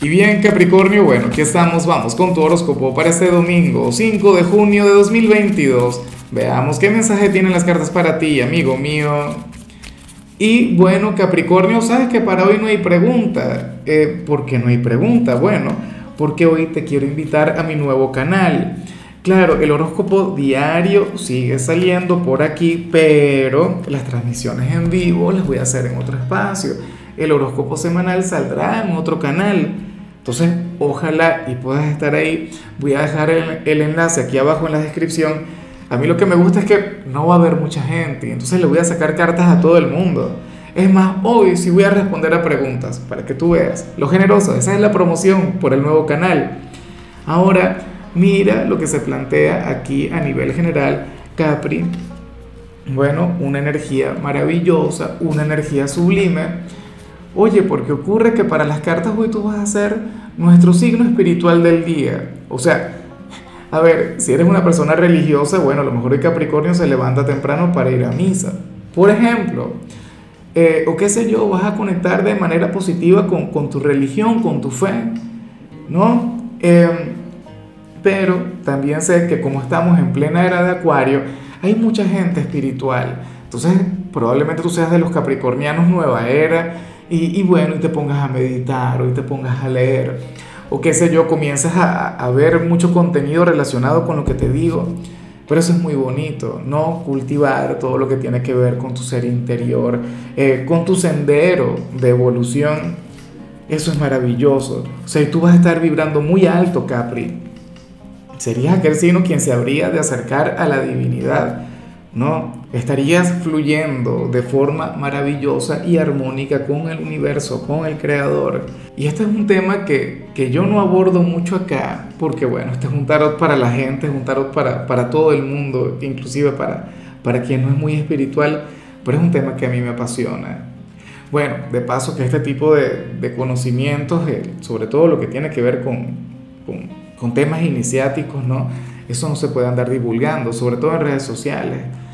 Y bien Capricornio, bueno, aquí estamos, vamos con tu horóscopo para este domingo, 5 de junio de 2022. Veamos qué mensaje tienen las cartas para ti, amigo mío. Y bueno, Capricornio, sabes que para hoy no hay pregunta. Eh, ¿Por qué no hay pregunta? Bueno, porque hoy te quiero invitar a mi nuevo canal. Claro, el horóscopo diario sigue saliendo por aquí, pero las transmisiones en vivo las voy a hacer en otro espacio. El horóscopo semanal saldrá en otro canal. Entonces, ojalá y puedas estar ahí. Voy a dejar el, enlace aquí abajo en la descripción. A mí lo que me gusta es que no va a haber mucha gente, entonces le voy a sacar cartas a todo el mundo. Es más, hoy sí voy a responder a preguntas para que tú veas lo generoso. Esa es la promoción por el nuevo canal. Ahora, mira lo que se plantea aquí a nivel general, Capri. Bueno, una energía maravillosa, una energía sublime Oye, porque ocurre que para las cartas hoy tú vas a ser nuestro signo espiritual del día. O sea, a ver, si eres una persona religiosa, bueno, a lo mejor el Capricornio se levanta temprano para ir a misa. Por ejemplo, eh, o qué sé yo, vas a conectar de manera positiva con, tu religión, con tu fe, ¿no? Em, pero también sé que como estamos en plena era de Acuario, hay mucha gente espiritual. Entonces, probablemente tú seas de los capricornianos nueva era y, bueno, y te pongas a meditar o y te pongas a leer o qué sé yo, comienzas a, ver mucho contenido relacionado con lo que te digo. Pero eso es muy bonito, ¿no? Cultivar todo lo que tiene que ver con tu ser interior, eh, con tu sendero de evolución. Eso es maravilloso. O sea, tú vas a estar vibrando muy alto, Capri. Serías aquel signo quien se habría de acercar a la divinidad. ¿no? Estarías fluyendo de forma maravillosa y armónica con el universo, con el creador. Y este es un tema que, yo no abordo mucho acá, porque bueno, este es un tarot para la gente, es un tarot para, para todo el mundo, inclusive para, para quien no es muy espiritual, pero es un tema que a mí me apasiona. Bueno, de paso que este tipo de, conocimientos, eh, sobre todo lo que tiene que ver con, con, con temas iniciáticos, ¿no? Eso no se puede andar divulgando, sobre todo en redes sociales.